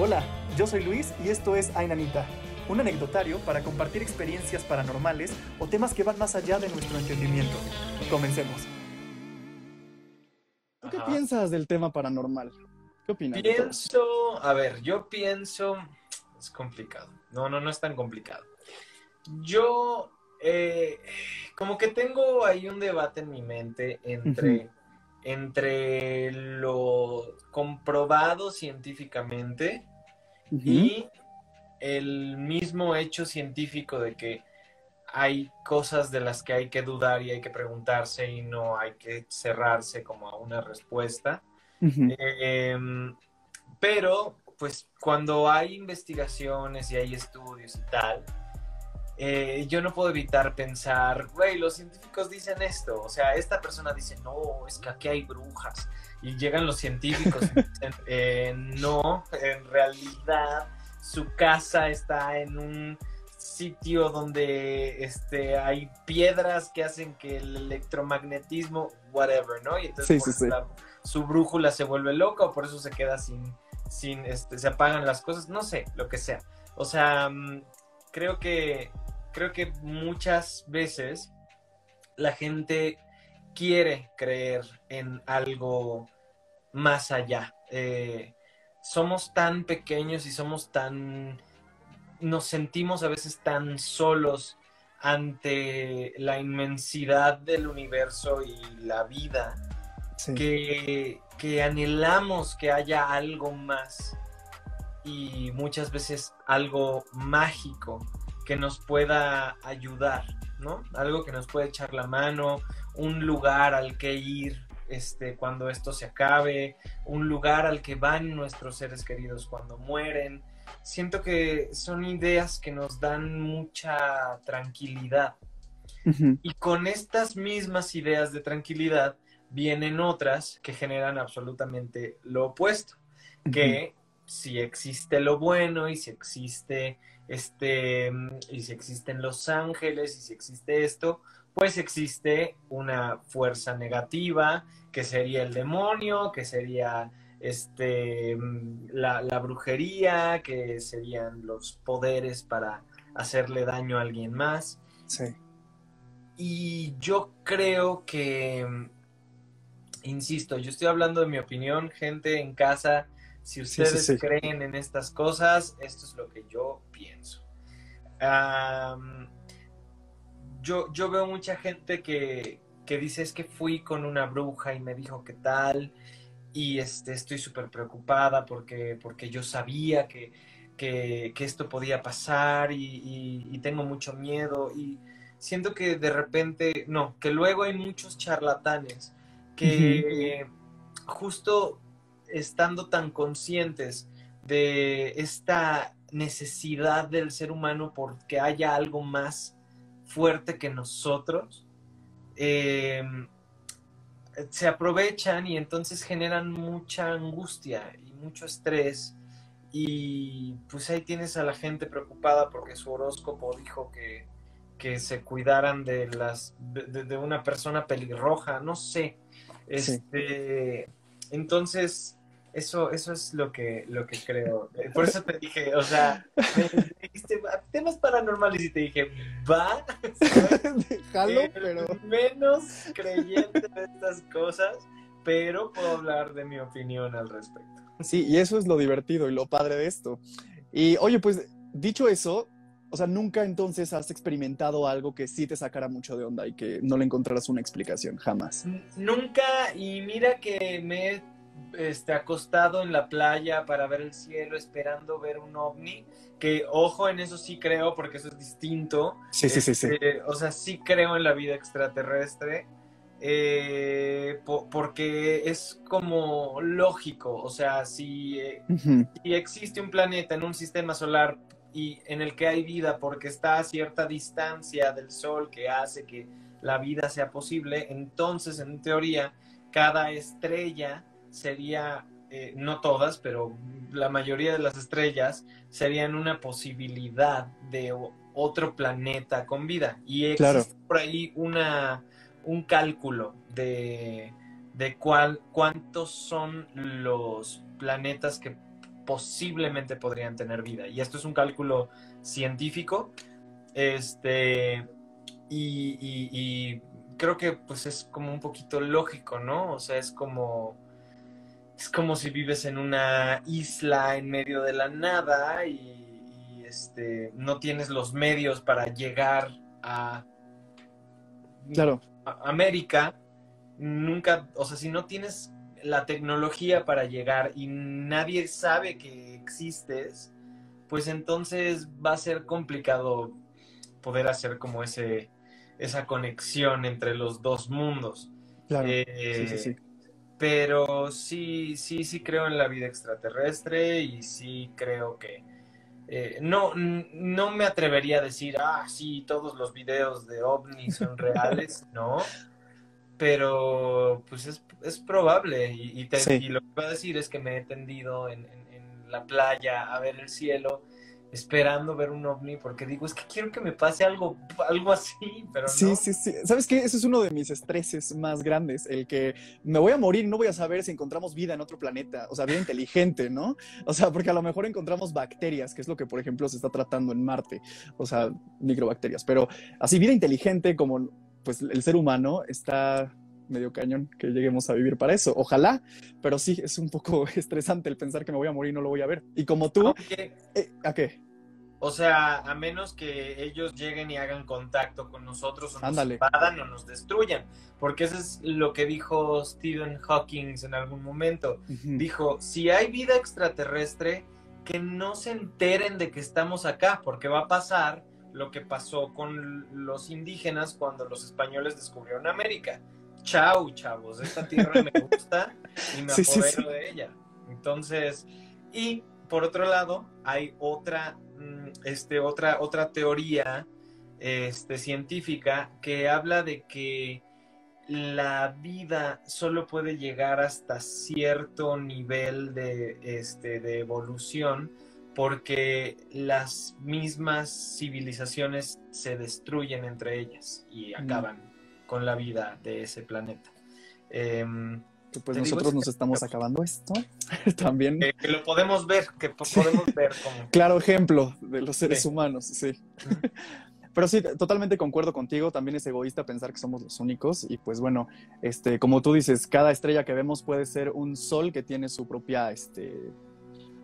Hola, yo soy Luis y esto es Ainanita, un anecdotario para compartir experiencias paranormales o temas que van más allá de nuestro entendimiento. Comencemos. ¿Tú qué Ajá. piensas del tema paranormal? ¿Qué opinas? Pienso, a ver, yo pienso, es complicado. No, no, no es tan complicado. Yo, eh, como que tengo ahí un debate en mi mente entre, entre lo comprobado científicamente Y el mismo hecho científico de que hay cosas de las que hay que dudar y hay que preguntarse y no hay que cerrarse como a una respuesta. Eh, pero, pues, cuando hay investigaciones y hay estudios y tal, eh, yo no puedo evitar pensar, güey, los científicos dicen esto, o sea, esta persona dice, no, es que aquí hay brujas, y llegan los científicos y dicen, "Eh, no, en realidad su casa está en un sitio donde este, hay piedras que hacen que el electromagnetismo, whatever, ¿no? Y entonces Sí, por sí, sí. la- su brújula se vuelve loca o por eso se queda sin, sin este, se apagan las cosas, no sé, lo que sea. O sea, mm, creo que, creo que muchas veces la gente quiere creer en algo más allá. Eh, somos tan pequeños y somos tan, nos sentimos a veces tan solos ante la inmensidad del universo y la vida Sí. que, que anhelamos que haya algo más y muchas veces algo mágico que nos pueda ayudar, ¿no? Algo que nos puede echar la mano, un lugar al que ir este, cuando esto se acabe, un lugar al que van nuestros seres queridos cuando mueren. Siento que son ideas que nos dan mucha tranquilidad. Y con estas mismas ideas de tranquilidad vienen otras que generan absolutamente lo opuesto, que si existe lo bueno y si existe este y si existen los ángeles y si existe esto, pues existe una fuerza negativa que sería el demonio, que sería este la, la brujería, que serían los poderes para hacerle daño a alguien más. Sí. Y yo creo que, insisto, yo estoy hablando de mi opinión, gente en casa, si Sí, sí, ustedes sí. creen en estas cosas, esto es lo que yo pienso. Yo, yo veo mucha gente que, que dice es que fui con una bruja y me dijo qué tal y este, estoy súper preocupada porque, porque yo sabía que, que, que esto podía pasar y, y- y tengo mucho miedo y siento que de repente, no, que luego hay muchos charlatanes que justo estando tan conscientes de esta necesidad del ser humano porque haya algo más fuerte que nosotros, eh, se aprovechan y entonces generan mucha angustia y mucho estrés y pues ahí tienes a la gente preocupada porque su horóscopo dijo que, que se cuidaran de las de, una persona pelirroja, no sé. Sí. Este, entonces eso eso es lo que lo que creo. Por eso te dije, o sea, dijiste temas paranormales y te dije, va, Déjalo, el pero. menos creyente de estas cosas, pero puedo hablar de mi opinión al respecto. Sí, y eso es lo divertido y lo padre de esto. Y oye, pues dicho eso, o sea, nunca entonces has experimentado algo que sí te sacara mucho de onda y que no le encontraras una explicación, jamás. Nunca, y mira que me he este, acostado en la playa para ver el cielo esperando ver un ovni, que ojo, en eso sí creo porque eso es distinto. Sí, sí, sí, sí. Este, O sea, sí creo en la vida extraterrestre. eh, po- porque es como lógico, o sea, si, eh, si existe un planeta en un sistema solar y en el que hay vida porque está a cierta distancia del Sol que hace que la vida sea posible, entonces en teoría cada estrella sería, eh, no todas, pero la mayoría de las estrellas serían una posibilidad de otro planeta con vida. Y existe Claro. por ahí una, un cálculo de, de cuál, cuántos son los planetas que posiblemente podrían tener vida. Y esto es un cálculo científico. Este, y, y creo que pues es como un poquito lógico, ¿no? O sea, es como es como si vives en una isla en medio de la nada y, este, no tienes los medios para llegar a, claro. América. Nunca, o sea, si no tienes la tecnología para llegar y nadie sabe que existes, pues entonces va a ser complicado poder hacer como ese, esa conexión entre los dos mundos. Claro. sí, sí, sí. Pero sí, sí, sí creo en la vida extraterrestre y sí creo que eh, no, no me atrevería a decir, ah, sí, todos los videos de ovnis son reales, ¿no? Pero pues es, es probable y, y, lo que voy a decir es que me he tendido en, en la playa a ver el cielo esperando ver un ovni porque digo, es que quiero que me pase algo, algo así, pero no. Sí, sí, sí. ¿Sabes qué? Ese es uno de mis estreses más grandes, el que me voy a morir y no voy a saber si encontramos vida en otro planeta, o sea, vida inteligente, ¿no? O sea, porque a lo mejor encontramos bacterias, que es lo que, por ejemplo, se está tratando en Marte, o sea, microbacterias, pero así vida inteligente como pues el ser humano está medio cañón que lleguemos a vivir para eso. Ojalá, pero sí, es un poco estresante el pensar que me voy a morir y no lo voy a ver. Y como tú, eh, ¿a qué? O sea, a menos que ellos lleguen y hagan contacto con nosotros o nos invadan o nos destruyan. Porque eso es lo que dijo Stephen Hawking en algún momento. Dijo, si hay vida extraterrestre, que no se enteren de que estamos acá, porque va a pasar lo que pasó con los indígenas cuando los españoles descubrieron América. Chau, chavos, esta tierra me gusta y me apodero de ella. Entonces, y por otro lado, hay otra Mm, este, otra, otra teoría este, científica que habla de que la vida solo puede llegar hasta cierto nivel de, este, de evolución porque las mismas civilizaciones se destruyen entre ellas y mm. Con la vida de ese planeta. Em, pues nosotros nos estamos acabando esto también. Que, lo podemos ver, que podemos ver como... Claro ejemplo de los seres humanos, sí. Pero sí, totalmente concuerdo contigo, también es egoísta pensar que somos los únicos y pues bueno, este, como tú dices, cada estrella que vemos puede ser un sol que tiene su propia, este,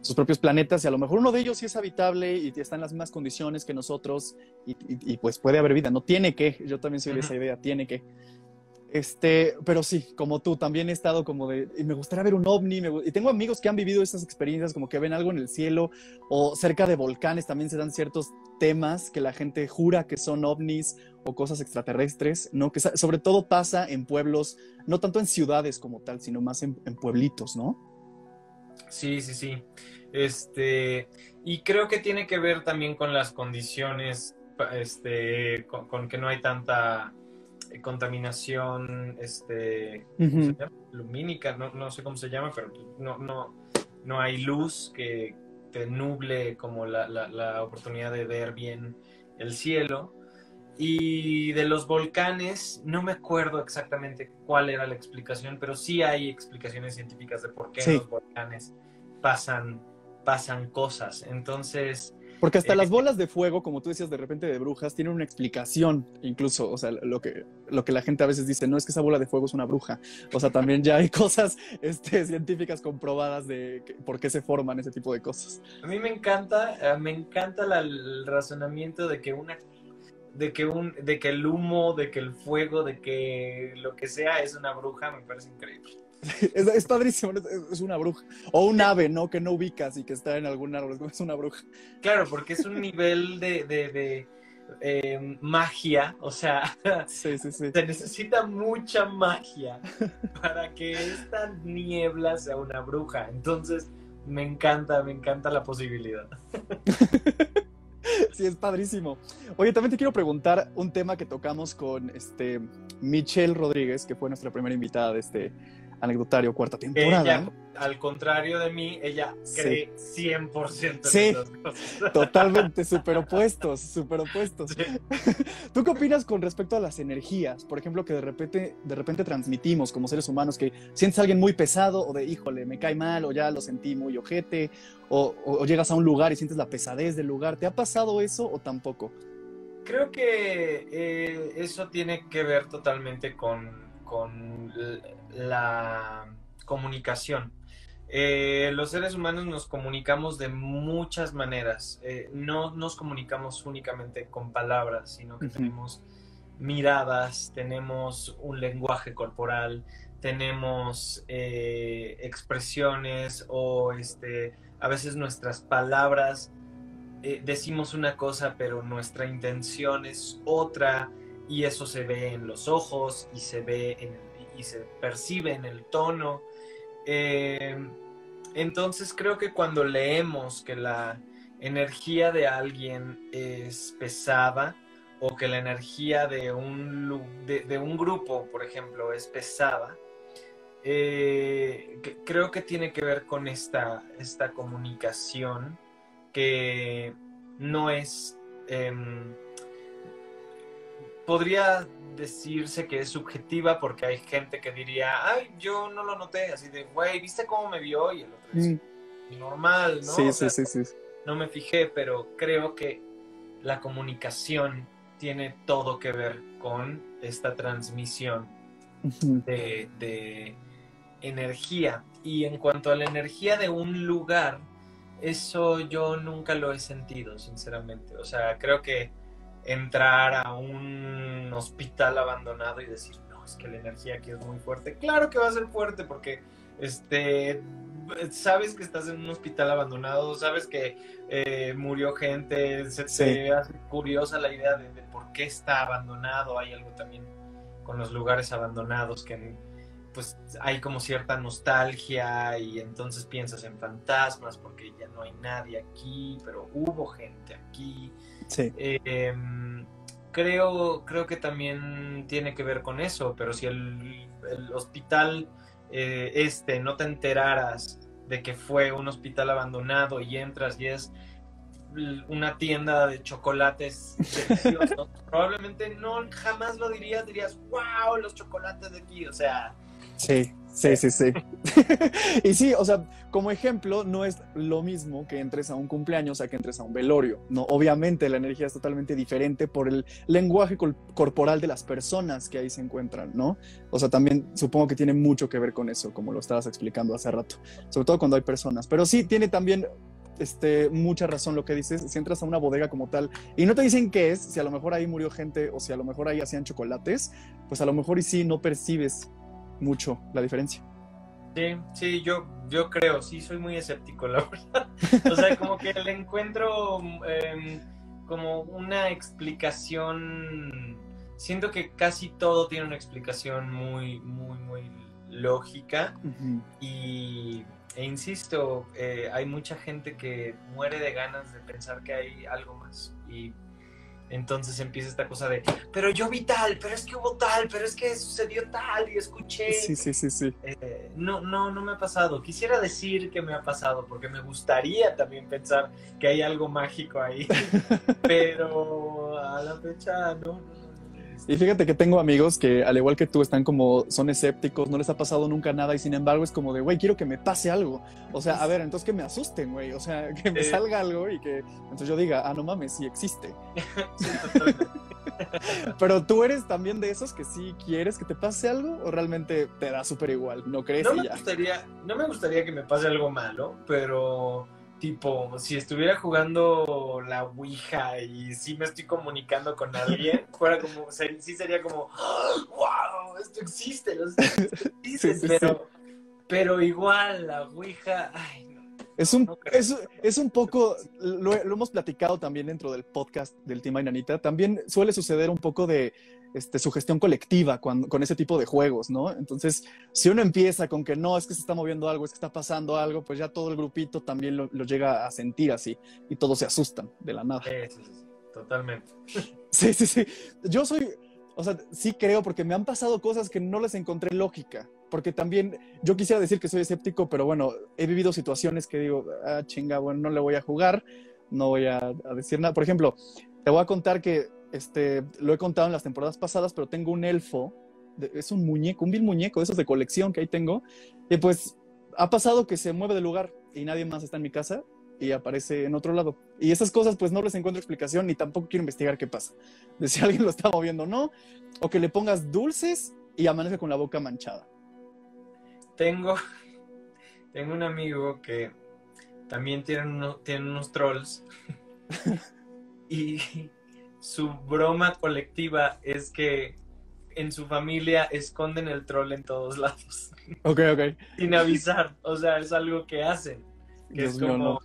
sus propios planetas y a lo mejor uno de ellos sí es habitable y está en las mismas condiciones que nosotros y, pues puede haber vida, no tiene que, yo también soy de esa idea, tiene que. Este, pero sí, como tú, también he estado como de, y me gustaría ver un ovni, y tengo amigos que han vivido esas experiencias, como que ven algo en el cielo, o cerca de volcanes también se dan ciertos temas que la gente jura que son ovnis o cosas extraterrestres, ¿no? Que sobre todo pasa en pueblos, no tanto en ciudades como tal, sino más en, pueblitos, ¿no? Sí, sí, sí. Este, y creo que tiene que ver también con las condiciones, este, con que no hay tanta contaminación este, lumínica, no, no, sé cómo se llama, pero no, no, no hay luz que te nuble como la, la, oportunidad de ver bien el cielo. Y de los volcanes, no me acuerdo exactamente cuál era la explicación, pero sí hay explicaciones científicas de por qué en los volcanes pasan, pasan cosas. Entonces, porque hasta las bolas de fuego, como tú decías de repente de brujas, tienen una explicación, incluso, o sea, lo que, lo que la gente a veces dice, no es que esa bola de fuego es una bruja, o sea, también ya hay cosas este, científicas comprobadas de por qué se forman ese tipo de cosas. A mí me encanta, eh, me encanta el razonamiento de que una de que un de que el humo, de que el fuego, de que lo que sea es una bruja, me parece increíble. Es, padrísimo, es, una bruja. O un ave, ¿no? Que no ubicas y que está en algún árbol, es una bruja. Claro, porque es un nivel de, eh, magia, o sea, se necesita mucha magia para que esta niebla sea una bruja. Entonces, me encanta, me encanta la posibilidad. Sí, es padrísimo. Oye, también te quiero preguntar un tema que tocamos con este Michelle Rodríguez, que fue nuestra primera invitada de este, anecdotario, cuarta temporada. Ella, al contrario de mí, ella cree 100% en Sí. esas cosas. Totalmente, súper opuestos, súper opuestos. Sí. ¿Tú qué opinas con respecto a las energías? Por ejemplo, que de repente, de repente transmitimos como seres humanos que sientes a alguien muy pesado o de, híjole, me cae mal o ya lo sentí muy ojete o, o- o llegas a un lugar y sientes la pesadez del lugar. ¿Te ha pasado eso o tampoco? Creo que eh, eso tiene que ver totalmente con, con la comunicación. Eh, los seres humanos nos comunicamos de muchas maneras. Eh, no nos comunicamos únicamente con palabras, sino que tenemos miradas, tenemos un lenguaje corporal, tenemos eh, expresiones o este, a veces nuestras palabras decimos una cosa, pero nuestra intención es otra, y eso se ve en los ojos y se ve en y se percibe en el tono. Eh, entonces creo que cuando leemos que la energía de alguien es pesada o que la energía de un, de, un grupo, por ejemplo, es pesada, eh, creo que tiene que ver con esta, esta comunicación que no es... em, podría decirse que es subjetiva porque hay gente que diría, ay, yo no lo noté, así de, güey, ¿viste cómo me vio? Y el otro dice, normal, ¿no? Mm. Sí, O sí, sea, sí, sí. no me fijé, pero creo que la comunicación tiene todo que ver con esta transmisión de, de energía. Y en cuanto a la energía de un lugar, eso yo nunca lo he sentido, sinceramente. O sea, creo que entrar a un hospital abandonado y decir, no, es que la energía aquí es muy fuerte. Claro que va a ser fuerte porque este sabes que estás en un hospital abandonado, sabes que eh, murió gente, se Sí. te hace curiosa la idea de, de por qué está abandonado. Hay algo también con los lugares abandonados que pues hay como cierta nostalgia y entonces piensas en fantasmas porque ya no hay nadie aquí, pero hubo gente aquí. Sí. Eh, creo, creo que también tiene que ver con eso, pero si el, el hospital eh, este no te enteraras de que fue un hospital abandonado y entras y es una tienda de chocolates deliciosos, probablemente no jamás lo dirías, dirías, wow, los chocolates de aquí, o sea, Sí, sí, sí, sí. y sí, o sea, como ejemplo, no es lo mismo que entres a un cumpleaños a que entres a un velorio. No, obviamente la energía es totalmente diferente por el lenguaje corporal de las personas que ahí se encuentran, ¿no? O sea, también supongo que tiene mucho que ver con eso, como lo estabas explicando hace rato, sobre todo cuando hay personas. Pero sí, tiene también este, mucha razón lo que dices. Si entras a una bodega como tal y no te dicen qué es, si a lo mejor ahí murió gente o si a lo mejor ahí hacían chocolates, pues a lo mejor y sí no percibes mucho la diferencia. Sí, sí, yo, yo creo, sí, soy muy escéptico, la verdad. O sea, como que le encuentro em, como una explicación. Siento que casi todo tiene una explicación muy, muy, muy lógica. Y, e insisto, eh, hay mucha gente que muere de ganas de pensar que hay algo más. Y entonces empieza esta cosa de, pero yo vi tal, pero es que hubo tal, pero es que sucedió tal y escuché. Sí, sí, sí, sí. Eh, no, no, no me ha pasado. Quisiera decir que me ha pasado porque me gustaría también pensar que hay algo mágico ahí, pero a la fecha no. no, no. Y fíjate que tengo amigos que, al igual que tú, están como, son escépticos, no les ha pasado nunca nada y sin embargo es como de, güey, quiero que me pase algo. O sea, a ver, entonces que me asusten, güey. O sea, que me Eh. salga algo y que entonces yo diga, ah, no mames, sí existe. Sí. Pero tú eres también de esos que sí quieres que te pase algo o realmente te da súper igual, no crees No me, ya. gustaría, no me gustaría que me pase algo malo, pero tipo, si estuviera jugando la Ouija y sí me estoy comunicando con alguien, fuera como, ser- sí sería como, wow, esto existe, lo existe, Sí, sí, pero, pero igual la Ouija, ay, no. Es un, No es, es un poco, lo, lo hemos platicado también dentro del podcast del Team Ainanita, también suele suceder un poco de este, sugestión colectiva cuando, con ese tipo de juegos, ¿no? Entonces, si uno empieza con que no, es que se está moviendo algo, es que está pasando algo, pues ya todo el grupito también lo, lo llega a sentir así y todos se asustan de la nada. Sí, sí, sí, sí, totalmente. Sí, sí, sí. Yo soy, o sea, sí creo porque me han pasado cosas que no les encontré lógica. porque también yo quisiera decir que soy escéptico, pero bueno, he vivido situaciones que digo, ah, chinga, bueno, no le voy a jugar, no voy a, decir nada. Por ejemplo, te voy a contar que este, lo he contado en las temporadas pasadas, pero tengo un elfo, es un muñeco, un vil muñeco, de esos de colección que ahí tengo, y pues ha pasado que se mueve de lugar y nadie más está en mi casa y aparece en otro lado. Y esas cosas pues no les encuentro explicación ni tampoco quiero investigar qué pasa. De si alguien lo está moviendo o no, o que le pongas dulces y amanece con la boca manchada. Tengo, tengo un amigo que también tiene, unos trolls y su broma colectiva es que en su familia esconden el troll en todos lados. Ok, ok. Sin avisar. O sea, es algo que hacen. Que es como,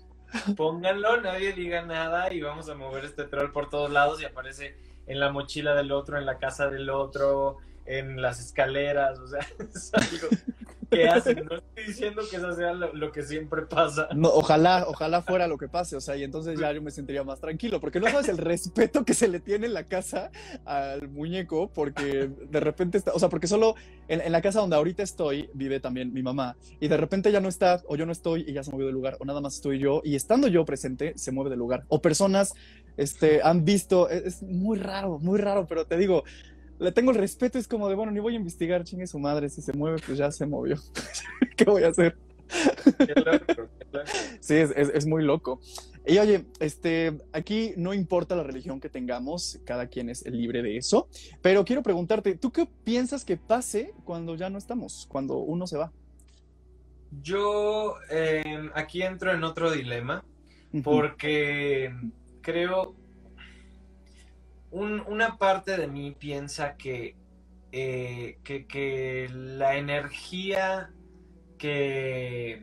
pónganlo, nadie diga nada y vamos a mover este troll por todos lados y aparece en la mochila del otro, en la casa del otro, en las escaleras, o sea, es algo que hacen. No estoy diciendo que eso sea lo, que siempre pasa. No, ojalá, ojalá fuera lo que pase, o sea, y entonces ya yo me sentiría más tranquilo, porque no sabes el respeto que se le tiene en la casa al muñeco, porque de repente está, o sea, porque solo en, la casa donde ahorita estoy vive también mi mamá, y de repente ya no está, o yo no estoy y ya se movió de lugar, o nada más estoy yo, y estando yo presente, se mueve de lugar, o personas este, han visto, es, es muy raro, muy raro, pero te digo, le tengo el respeto, es como de, bueno, ni voy a investigar, chingue su madre, si se mueve, pues ya se movió. ¿Qué voy a hacer? Sí, es, muy loco. Y oye, este, aquí no importa la religión que tengamos, cada quien es libre de eso, pero quiero preguntarte, ¿tú qué piensas que pase cuando ya no estamos, cuando uno se va? Yo em, aquí entro en otro dilema, porque creo, una parte de mí piensa que, eh, que, la energía que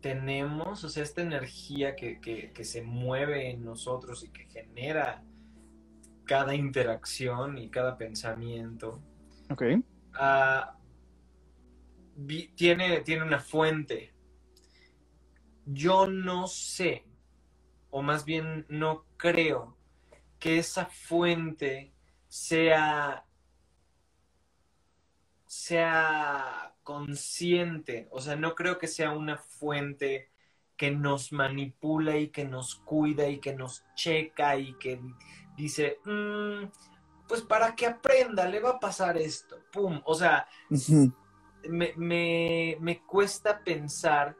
tenemos, o sea, esta energía que, se mueve en nosotros y que genera cada interacción y cada pensamiento, ah, tiene, tiene una fuente. Yo no sé, o más bien no creo que esa fuente sea, sea consciente, o sea, no creo que sea una fuente que nos manipula y que nos cuida y que nos checa y que dice, mm, pues para que aprenda, le va a pasar esto, ¡pum! O sea, me, me cuesta pensar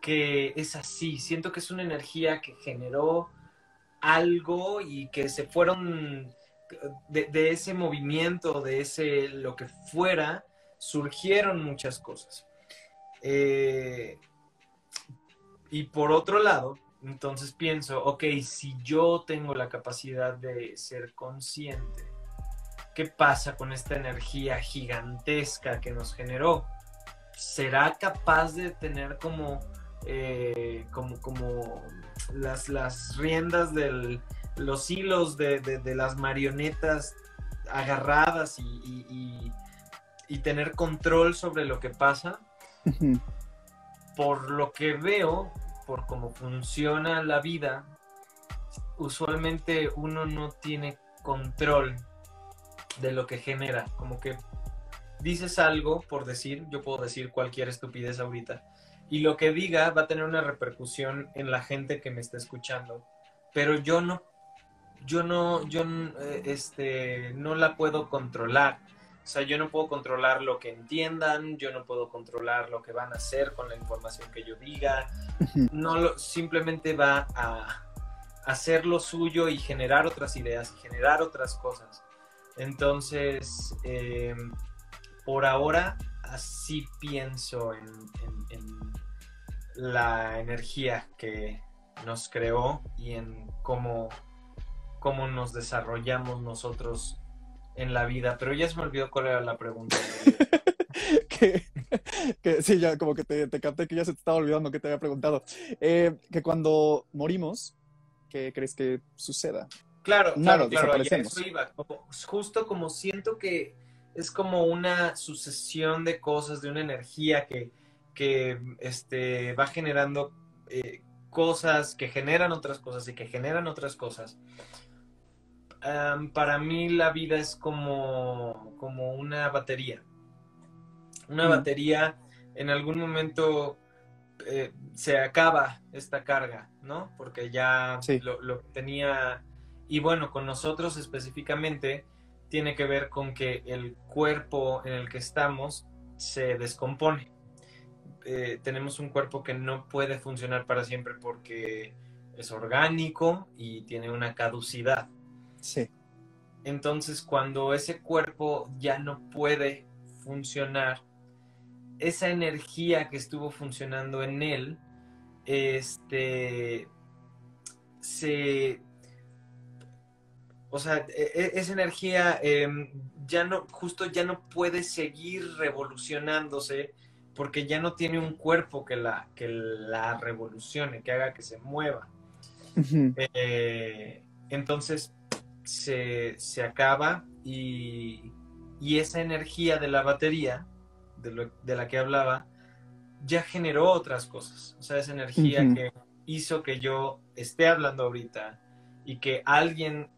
que es así, siento que es una energía que generó algo y que se fueron de, ese movimiento, de ese lo que fuera, surgieron muchas cosas. Eh, y por otro lado, entonces pienso, ok, si yo tengo la capacidad de ser consciente, ¿qué pasa con esta energía gigantesca que nos generó? ¿Será capaz de tener como eh, como, como las, las riendas de los hilos de, las marionetas agarradas y, tener control sobre lo que pasa. por lo que veo, por cómo funciona la vida, usualmente uno no tiene control de lo que genera. Como que dices algo por decir, yo puedo decir cualquier estupidez ahorita, y lo que diga va a tener una repercusión en la gente que me está escuchando. Pero yo no, yo no, yo eh, este, no la puedo controlar. O sea, yo no puedo controlar lo que entiendan, yo no puedo controlar lo que van a hacer con la información que yo diga. No lo, simplemente va a hacer lo suyo y generar otras ideas y generar otras cosas. Entonces, eh, por ahora, así pienso en, la energía que nos creó y en cómo, cómo nos desarrollamos nosotros en la vida. Pero ya se me olvidó cuál era la pregunta. que, sí, ya como que te, te, capté que ya se te estaba olvidando que te había preguntado. Eh, que cuando morimos, ¿qué crees que suceda? Claro, claro, claro, justo como siento que es como una sucesión de cosas, de una energía que, que este, va generando eh, cosas, que generan otras cosas y que generan otras cosas. para mí la vida es como, como una batería. Una batería en algún momento eh, se acaba esta carga, ¿no? Porque ya lo, lo, tenía... Y bueno, con nosotros específicamente tiene que ver con que el cuerpo en el que estamos se descompone. Eh, tenemos un cuerpo que no puede funcionar para siempre porque es orgánico y tiene una caducidad. Sí. Entonces, cuando ese cuerpo ya no puede funcionar, esa energía que estuvo funcionando en él, este, se, o sea, e, e, esa energía em, ya no, justo ya no puede seguir revolucionándose porque ya no tiene un cuerpo que la, que la revolucione, que haga que se mueva. Eh, entonces se, acaba y, esa energía de la batería, de, la que hablaba, ya generó otras cosas. O sea, esa energía que hizo que yo esté hablando ahorita y que alguien,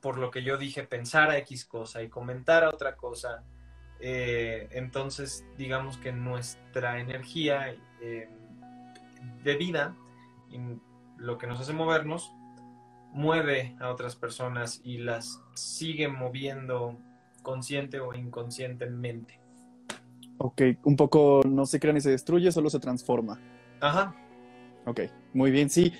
por lo que yo dije, pensara X cosa y comentara otra cosa. Eh, entonces, digamos que nuestra energía eh, de vida, lo que nos hace movernos, mueve a otras personas y las sigue moviendo consciente o inconscientemente. Ok, un poco no se crea ni se destruye, solo se transforma. Ajá. Ok, muy bien, sí.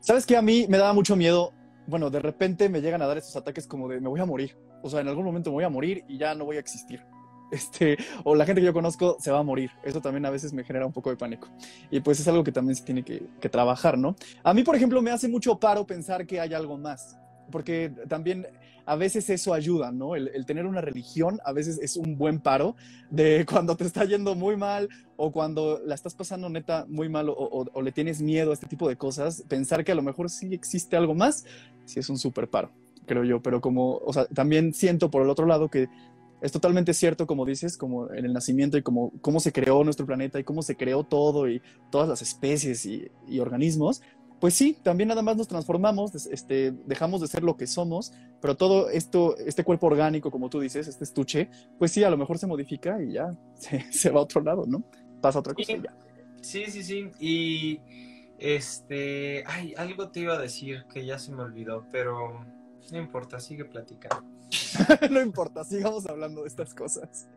¿Sabes qué? A mí me daba mucho miedo. Bueno, de repente me llegan a dar esos ataques como de me voy a morir. O sea, en algún momento me voy a morir y ya no voy a existir. Este, o la gente que yo conozco se va a morir. Eso también a veces me genera un poco de pánico. Y pues es algo que también se tiene que, trabajar, ¿no? A mí, por ejemplo, me hace mucho paro pensar que hay algo más. Porque también a veces eso ayuda, ¿no? El, tener una religión a veces es un buen paro de cuando te está yendo muy mal o cuando la estás pasando neta muy mal o, le tienes miedo a este tipo de cosas, pensar que a lo mejor sí existe algo más, sí es un súper paro, creo yo. Pero como, o sea, también siento por el otro lado que es totalmente cierto, como dices, como en el nacimiento y como cómo se creó nuestro planeta y cómo se creó todo y todas las especies y, y organismos, pues sí, también nada más nos transformamos, este, dejamos de ser lo que somos, pero todo esto, este cuerpo orgánico, como tú dices, este estuche, pues sí, a lo mejor se modifica y ya se, va a otro lado, ¿no? Pasa otra cosa y ya. Sí, sí, sí. Y este, ay, algo te iba a decir que ya se me olvidó, pero no importa, sigue platicando. no importa, sigamos hablando de estas cosas.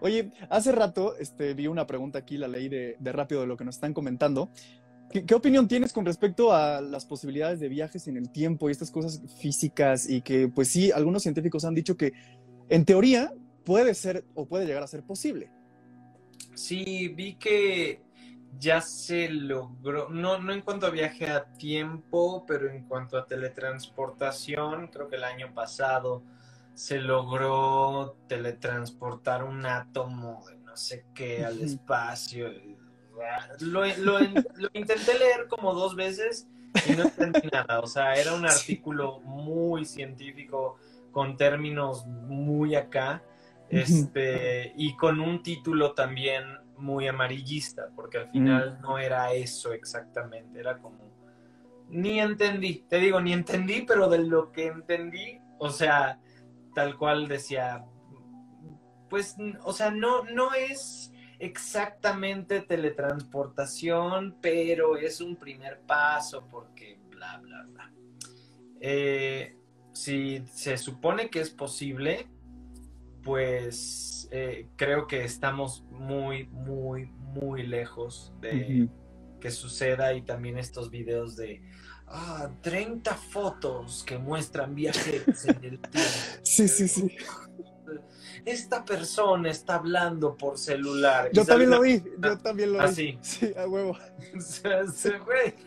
Oye, hace rato este, vi una pregunta aquí, la ley de, de rápido de lo que nos están comentando, ¿Qué, opinión tienes con respecto a las posibilidades de viajes en el tiempo y estas cosas físicas? Y que, pues sí, algunos científicos han dicho que en teoría puede ser o puede llegar a ser posible. Sí, vi que ya se logró, no, no en cuanto a viaje a tiempo, pero en cuanto a teletransportación, creo que el año pasado se logró teletransportar un átomo de no sé qué al espacio lo, intenté leer como dos veces y no entendí nada. O sea, era un artículo muy científico con términos muy acá. Este, y con un título también muy amarillista, porque al final mm. no era eso exactamente, era como ni entendí, te digo, ni entendí, pero de lo que entendí, o sea, tal cual decía, pues, o sea, no, no es exactamente teletransportación, pero es un primer paso porque bla, bla, bla. Eh, si se supone que es posible, pues eh, creo que estamos muy, muy, muy lejos de que suceda y también estos videos de ah, 30 fotos que muestran viajes en el tiempo. Sí, sí, sí esta persona está hablando por celular. Yo también lo vi, yo también lo vi. Ah, sí, a huevo.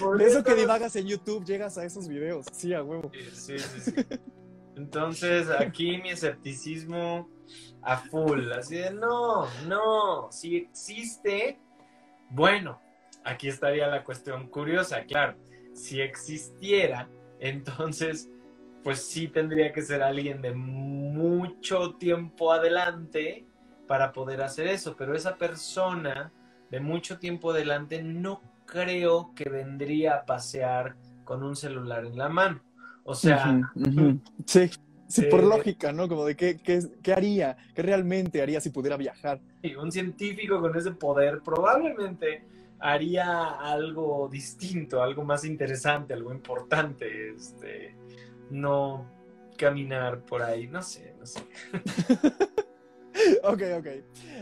Por eso que divagas en YouTube llegas a esos videos, sí, a huevo. Sí, sí, sí. Entonces aquí mi escepticismo a full, así de no, no, si existe, bueno, aquí estaría la cuestión curiosa, claro, si existiera, entonces pues sí tendría que ser alguien de mucho tiempo adelante para poder hacer eso, pero esa persona de mucho tiempo adelante no creo que vendría a pasear con un celular en la mano. O sea, sí. Sí, por lógica, ¿no? Como de qué, qué, qué, haría, qué realmente haría si pudiera viajar. Sí, un científico con ese poder probablemente haría algo distinto, algo más interesante, algo importante. Este, no caminar por ahí, no sé, no sé. ok, ok.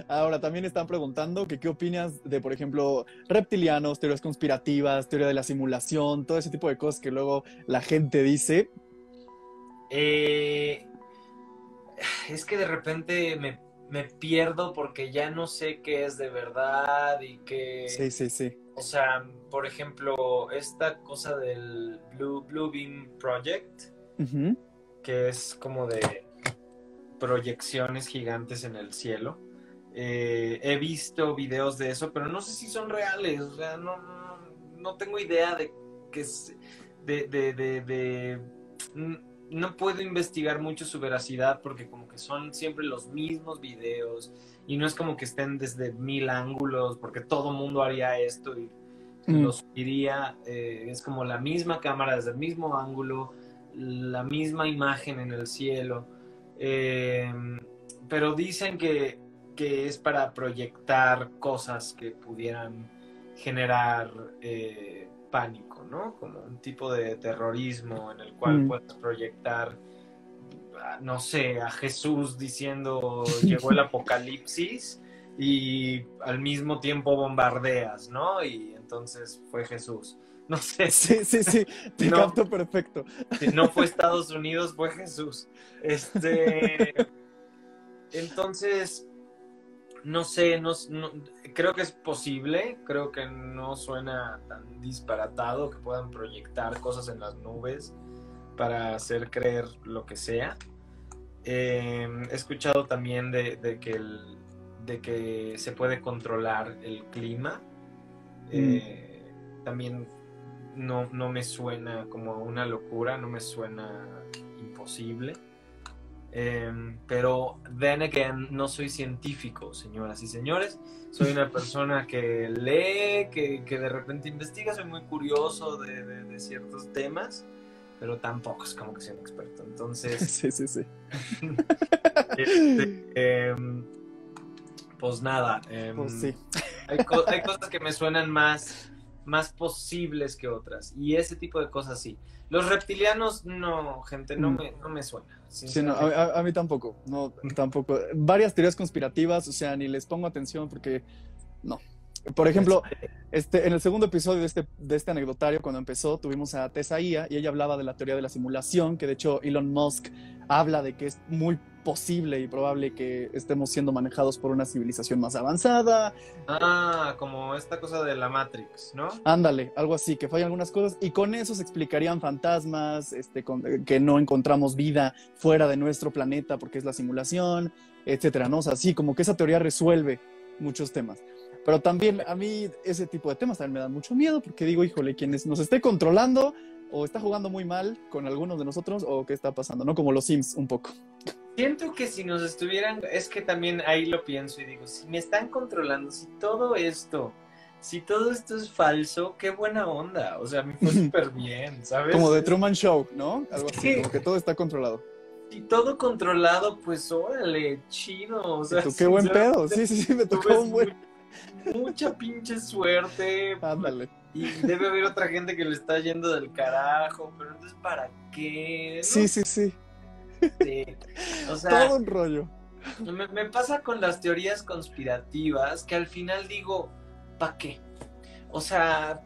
Ahora también están preguntando que qué opinas de, por ejemplo, reptilianos, teorías conspirativas, teoría de la simulación, todo ese tipo de cosas que luego la gente dice. Eh, es que de repente me, me, pierdo porque ya no sé qué es de verdad y qué... Sí, sí, sí. O sea, por ejemplo, esta cosa del Blue, Blue Beam Project, que es como de proyecciones gigantes en el cielo. Eh, he visto videos de eso, pero no sé si son reales. O sea, no, no, tengo idea de que de, de, de, no puedo investigar mucho su veracidad porque como que son siempre los mismos videos y no es como que estén desde mil ángulos porque todo mundo haría esto y mm. los iría eh, es como la misma cámara desde el mismo ángulo la misma imagen en el cielo eh, pero dicen que, es para proyectar cosas que pudieran generar eh, pánico, ¿no? Como un tipo de terrorismo en el cual mm. puedes proyectar, ah, no sé, a Jesús diciendo llegó el apocalipsis y al mismo tiempo bombardeas, ¿no? Y entonces fue Jesús. No sé. Sí, sí, sí, te capto perfecto. Si no fue Estados Unidos, fue Jesús. Este. Entonces, no sé, no, creo que es posible, creo que no suena tan disparatado que puedan proyectar cosas en las nubes para hacer creer lo que sea. Em, he escuchado también de, que de que se puede controlar el clima. Mm. Eh, también no, no me suena como una locura, no me suena imposible. Em, pero, then again, no soy científico, señoras y señores. Soy una persona que lee, que, de repente investiga, soy muy curioso de, ciertos temas, pero tampoco es como que soy un experto. Entonces. Sí, sí, sí. Este, em, pues nada. Em, pues sí. hay, hay cosas que me suenan más más posibles que otras. Y ese tipo de cosas sí. Los reptilianos, no, gente, no, mm. me, no me suena. Sí, no, a, mí tampoco, no, tampoco. Varias teorías conspirativas, o sea, ni les pongo atención porque no. Por ejemplo, este, en el segundo episodio de este, de este anecdotario, cuando empezó, tuvimos a Tessa Ia y ella hablaba de la teoría de la simulación, que de hecho Elon Musk habla de que es muy posible y probable que estemos siendo manejados por una civilización más avanzada. Ah, como esta cosa de la Matrix, ¿no? Ándale, algo así, que fallan algunas cosas y con eso se explicarían fantasmas, este, que no encontramos vida fuera de nuestro planeta porque es la simulación, etcétera, ¿no? O sea, sí, como que esa teoría resuelve muchos temas. Pero también a mí ese tipo de temas también me dan mucho miedo porque digo, híjole, quienes nos esté controlando o está jugando muy mal con algunos de nosotros o qué está pasando, ¿no? Como los Sims un poco. Siento que si nos estuvieran, es que también ahí lo pienso y digo, si me están controlando, si todo esto, si todo esto es falso, qué buena onda. O sea, me fue súper bien, ¿sabes? Como de Truman Show, ¿no? Algo así, como que todo está controlado. Si todo controlado, pues órale, chido. O sea, qué buen pedo. Sí, sí, sí, me tocó un buen. Mucha pinche suerte. Ándale. Y debe haber otra gente que le está yendo del carajo, pero entonces, ¿para qué? Sí, sí, sí. O sea, Todo un rollo. Me, pasa con las teorías conspirativas que al final digo, ¿para qué? O sea,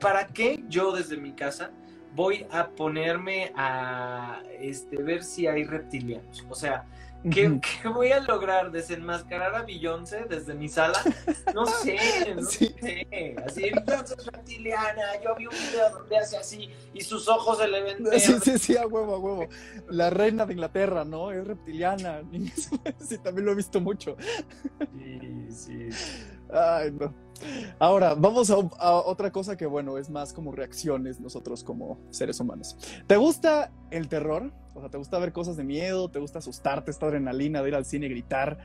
¿para qué yo desde mi casa voy a ponerme a este, ver si hay reptilianos? O sea, ¿Qué, voy a lograr? ¿Desenmascarar a Beyoncé desde mi sala? No sé, no sé. Así, Beyoncé es reptiliana. Yo vi un video donde hace así y sus ojos se le ven. Sí, sí, sí, a huevo, a huevo. La reina de Inglaterra, ¿no? Es reptiliana. Sí, también lo he visto mucho. Sí, sí. Ay, no. Ahora, vamos a, otra cosa que, bueno, es más como reacciones nosotros como seres humanos. ¿Te gusta el terror? O sea, ¿te gusta ver cosas de miedo? ¿Te gusta asustarte, esta adrenalina de ir al cine y gritar?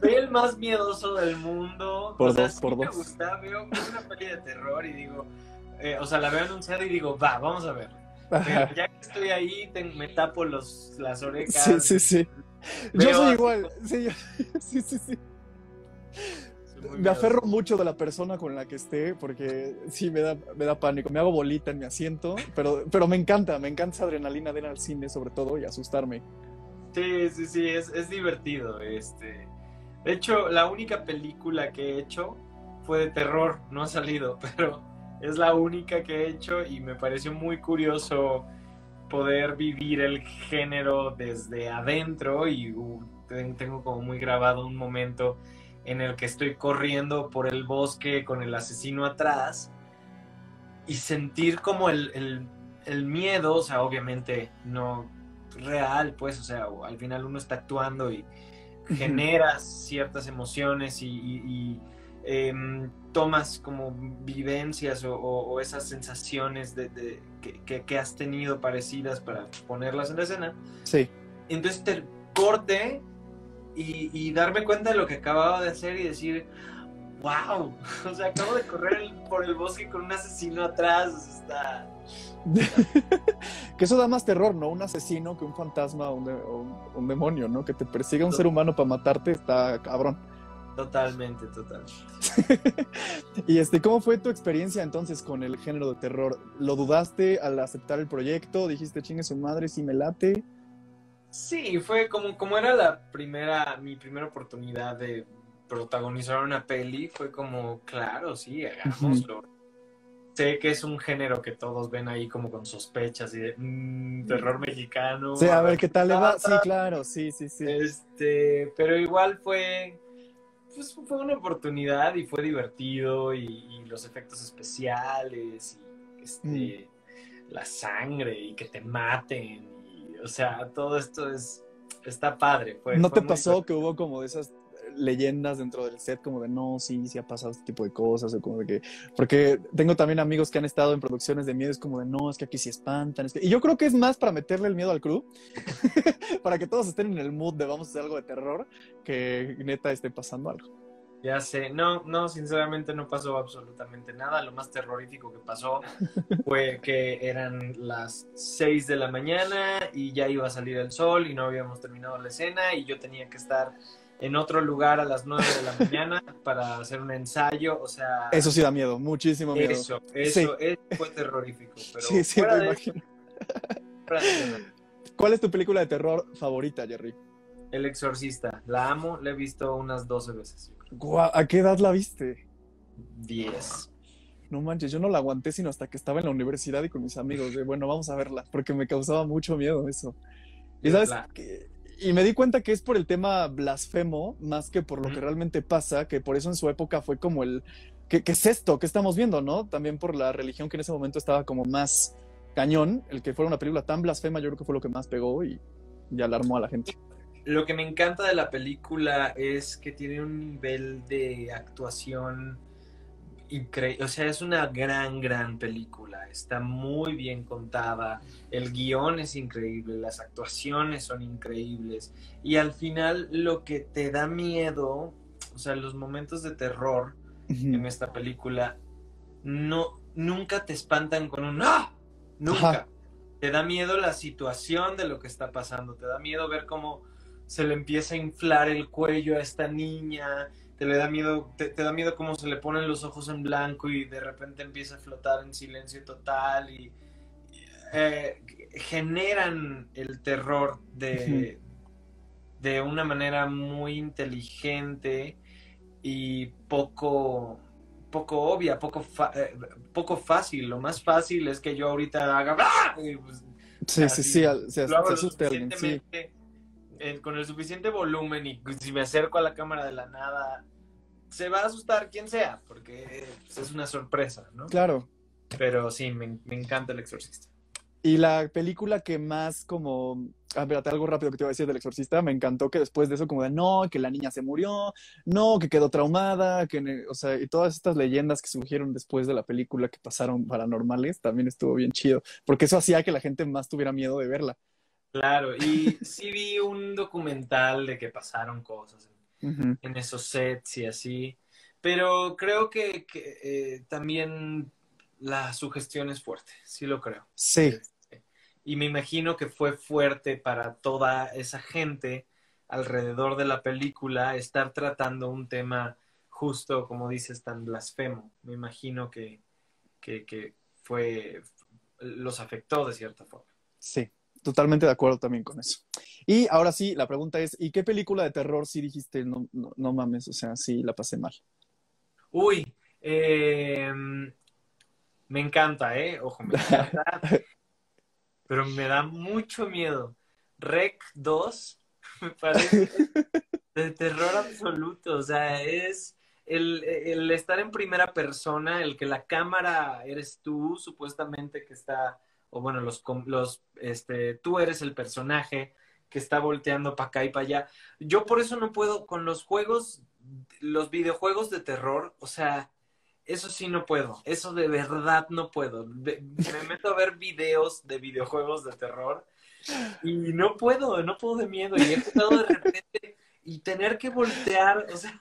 Soy el más miedoso del mundo. Por dos, por dos. Me gusta, veo una peli de terror y digo, eh, o sea, la veo anunciada y digo, va, vamos a ver. Pero ya que estoy ahí, me tapo los, las orejas. Sí, sí, sí. Yo soy igual. Sí, sí, sí, sí. Me aferro mucho de la persona con la que esté porque sí me da, me da pánico. Me hago bolita en mi asiento, pero, pero me encanta, me encanta esa adrenalina de ir al cine sobre todo y asustarme. Sí, sí, sí, es, es divertido. Este. De hecho, la única película que he hecho fue de terror, no ha salido, pero es la única que he hecho y me pareció muy curioso poder vivir el género desde adentro y uh, tengo como muy grabado un momento en el que estoy corriendo por el bosque con el asesino atrás y sentir como el, miedo, o sea, obviamente no real, pues, o sea, al final uno está actuando y genera ciertas emociones y, em, tomas como vivencias o, esas sensaciones de, que, has tenido parecidas para ponerlas en la escena. Sí. Entonces te corte y, darme cuenta de lo que acababa de hacer y decir, wow, o sea, acabo de correr por el bosque con un asesino atrás, está... que eso da más terror, ¿no? Un asesino que un fantasma o un, demonio, ¿no? Que te persiga un ser humano para matarte, está cabrón. Totalmente, totalmente. y este, ¿cómo fue tu experiencia entonces con el género de terror? ¿Lo dudaste al aceptar el proyecto? ¿Dijiste chingue su madre si me late? Sí, fue como, como era la primera, mi primera oportunidad de protagonizar una peli, fue como, claro, sí, hagámoslo. Sé que es un género que todos ven ahí como con sospechas y de mm, terror mexicano. Sí, a ver qué tal le va. Sí, claro, sí, sí, sí. Este, pero igual fue, pues fue una oportunidad y fue divertido y, los efectos especiales y este, mm. la sangre y que te maten o sea, todo esto es, está padre. ¿No te pasó que hubo como de esas leyendas dentro del set como de no, sí, sí ha pasado este tipo de cosas o como de que porque tengo también amigos que han estado en producciones de miedo es como de no, es que aquí sí espantan, y yo creo que es más para meterle el miedo al crew para que todos estén en el mood de vamos a hacer algo de terror que neta esté pasando algo. Ya sé, no, no, sinceramente no pasó absolutamente nada. Lo más terrorífico que pasó fue que eran las 6 de la mañana y ya iba a salir el sol y no habíamos terminado la escena y yo tenía que estar en otro lugar a las 9 de la mañana para hacer un ensayo, o sea... Eso sí da miedo, muchísimo miedo. Eso, eso, fue terrorífico. Pero sí, sí, me imagino. ¿Cuál es tu película de terror favorita, Jerry? El Exorcista. La amo, la he visto unas 12 veces. ¿A qué edad la viste? 10. No manches, yo no la aguanté sino hasta que estaba en la universidad y con mis amigos. De, bueno, vamos a verla, porque me causaba mucho miedo eso. Y sabes y me di cuenta que es por el tema blasfemo más que por lo que realmente pasa, que por eso en su época fue como el ¿qué, es esto? ¿Qué estamos viendo? ¿No? También por la religión que en ese momento estaba como más cañón, el que fuera una película tan blasfema, yo creo que fue lo que más pegó y, y alarmó a la gente. Lo que me encanta de la película es que tiene un nivel de actuación increíble. O sea, es una gran, gran película. Está muy bien contada. El guion es increíble. Las actuaciones son increíbles. Y al final, lo que te da miedo, o sea, los momentos de terror en esta película, no, nunca te espantan con un ¡Ah! Nunca. Te da miedo la situación de lo que está pasando. Te da miedo ver cómo se le empieza a inflar el cuello a esta niña, te le da miedo, te, da miedo cómo se le ponen los ojos en blanco y de repente empieza a flotar en silencio total y eh, generan el terror de, de una manera muy inteligente y poco poco obvia, poco, eh, poco fácil. Lo más fácil es que yo ahorita haga... ¡Ah! pues, sí, sí, sí, sí con el suficiente volumen y si me acerco a la cámara de la nada, se va a asustar quien sea, porque pues, es una sorpresa, ¿no? Claro. Pero sí, me, encanta El Exorcista. Y la película que más como, ah, espérate, algo rápido que te iba a decir del exorcista, me encantó que después de eso como de, no, que la niña se murió, no, que quedó traumada, que, o sea, y todas estas leyendas que surgieron después de la película que pasaron paranormales, también estuvo bien chido, porque eso hacía que la gente más tuviera miedo de verla. Claro, y sí vi un documental de que pasaron cosas en, esos sets y así, pero creo que, eh, también la sugestión es fuerte, sí lo creo. Sí. y me imagino que fue fuerte para toda esa gente alrededor de la película estar tratando un tema justo, como dices, tan blasfemo. Me imagino que, que, que fue, los afectó de cierta forma. Sí, totalmente de acuerdo también con eso. Y ahora sí, la pregunta es, ¿y qué película de terror sí dijiste, no, no, no mames, o sea, sí la pasé mal? Uy, eh, me encanta, ¿eh? Ojo, me encanta. pero me da mucho miedo. Rec 2 me parece de terror absoluto. O sea, es el, el, estar en primera persona, el que la cámara eres tú, supuestamente que está, o bueno, los, los este, tú eres el personaje que está volteando para acá y para allá. Yo por eso no puedo con los juegos, los videojuegos de terror, o sea, eso sí no puedo, eso de verdad no puedo. Me meto a ver videos de videojuegos de terror y no puedo, no puedo de miedo. Y he empezado de repente y tener que voltear, o sea,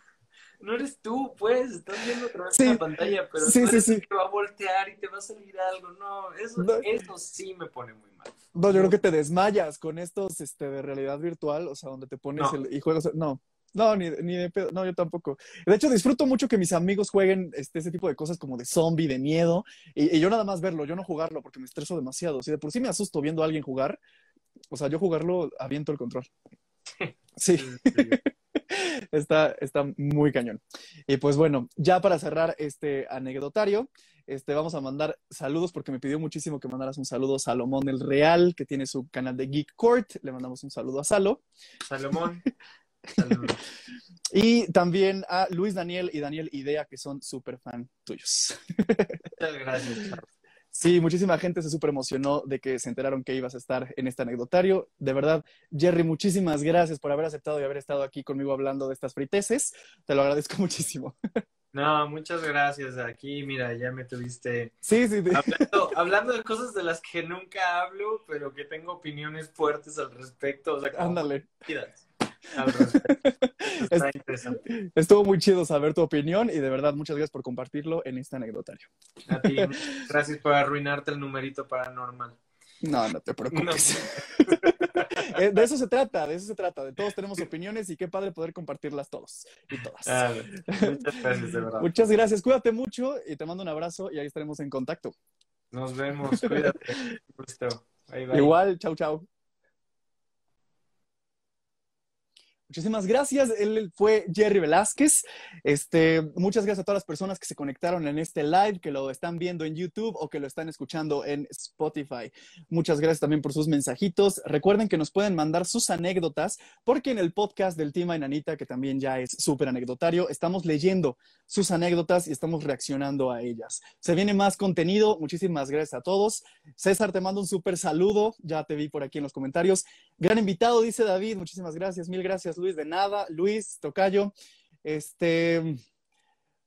no eres tú, pues, estás viendo otra vez la pantalla, pero sí, sí, sí. que va a voltear y te va a salir algo. No, eso, eso sí me pone muy mal. No, yo creo que te desmayas con estos este, de realidad virtual, o sea, donde te pones No. el, y juegas. No, no, ni, ni de pedo. No, yo tampoco. De hecho, disfruto mucho que mis amigos jueguen este, ese tipo de cosas como de zombie, de miedo, y, y yo nada más verlo, yo no jugarlo porque me estreso demasiado. Si de por sí me asusto viendo a alguien jugar, o sea, yo jugarlo aviento el control. Sí. Está, está muy cañón. Y pues bueno, ya para cerrar este anecdotario, este, vamos a mandar saludos porque me pidió muchísimo que mandaras un saludo a Salomón el Real, que tiene su canal de Geek Court. Le mandamos un saludo a Salo. Salomón. Saludos. Y también a Luis Daniel y Daniel Idea, que son súper fan tuyos. Muchas gracias, Charles. Sí, muchísima gente se súper emocionó de que se enteraron que ibas a estar en este anecdotario. De verdad, Jerry, muchísimas gracias por haber aceptado y haber estado aquí conmigo hablando de estas friteces. Te lo agradezco muchísimo. No, muchas gracias. Aquí, mira, ya me tuviste Sí, sí, hablando, hablando de cosas de las que nunca hablo, pero que tengo opiniones fuertes al respecto. O sea, como Ándale. partidas al respecto. Está interesante. Estuvo muy chido saber tu opinión y de verdad muchas gracias por compartirlo en este anecdotario. A ti, gracias por arruinarte el numerito paranormal. No, no te preocupes. Eh, de eso se trata, de eso se trata. De todos tenemos opiniones y qué padre poder compartirlas todos y todas. Ah, muchas gracias, de verdad. Muchas gracias, cuídate mucho y te mando un abrazo y ahí estaremos en contacto. Nos vemos, cuídate. Bye, bye. Igual, chau, chau. Muchísimas gracias. Él fue Jerry Velázquez. Este, muchas gracias a todas las personas que se conectaron en este live, que lo están viendo en YouTube o que lo están escuchando en Spotify. Muchas gracias también por sus mensajitos. Recuerden que nos pueden mandar sus anécdotas, porque en el podcast del Team Ainanita, que también ya es súper anecdotario, estamos leyendo sus anécdotas y estamos reaccionando a ellas. Se viene más contenido. Muchísimas gracias a todos. César, te mando un súper saludo. Ya te vi por aquí en los comentarios. Gran invitado, dice David. Muchísimas gracias. Mil gracias, Luis. De nada. Luis, Tocayo. Este.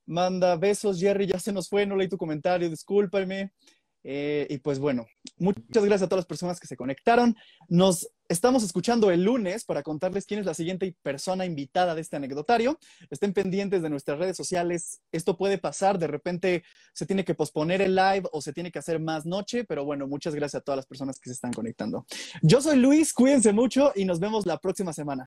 Manda besos, Jerry. Ya se nos fue. No leí tu comentario. Discúlpame. Eh, y pues bueno, muchas gracias a todas las personas que se conectaron. Nos estamos escuchando el lunes para contarles quién es la siguiente persona invitada de este anecdotario. Estén pendientes de nuestras redes sociales. Esto puede pasar, de repente se tiene que posponer el live o se tiene que hacer más noche, pero bueno, muchas gracias a todas las personas que se están conectando. Yo soy Luis, cuídense mucho y nos vemos la próxima semana.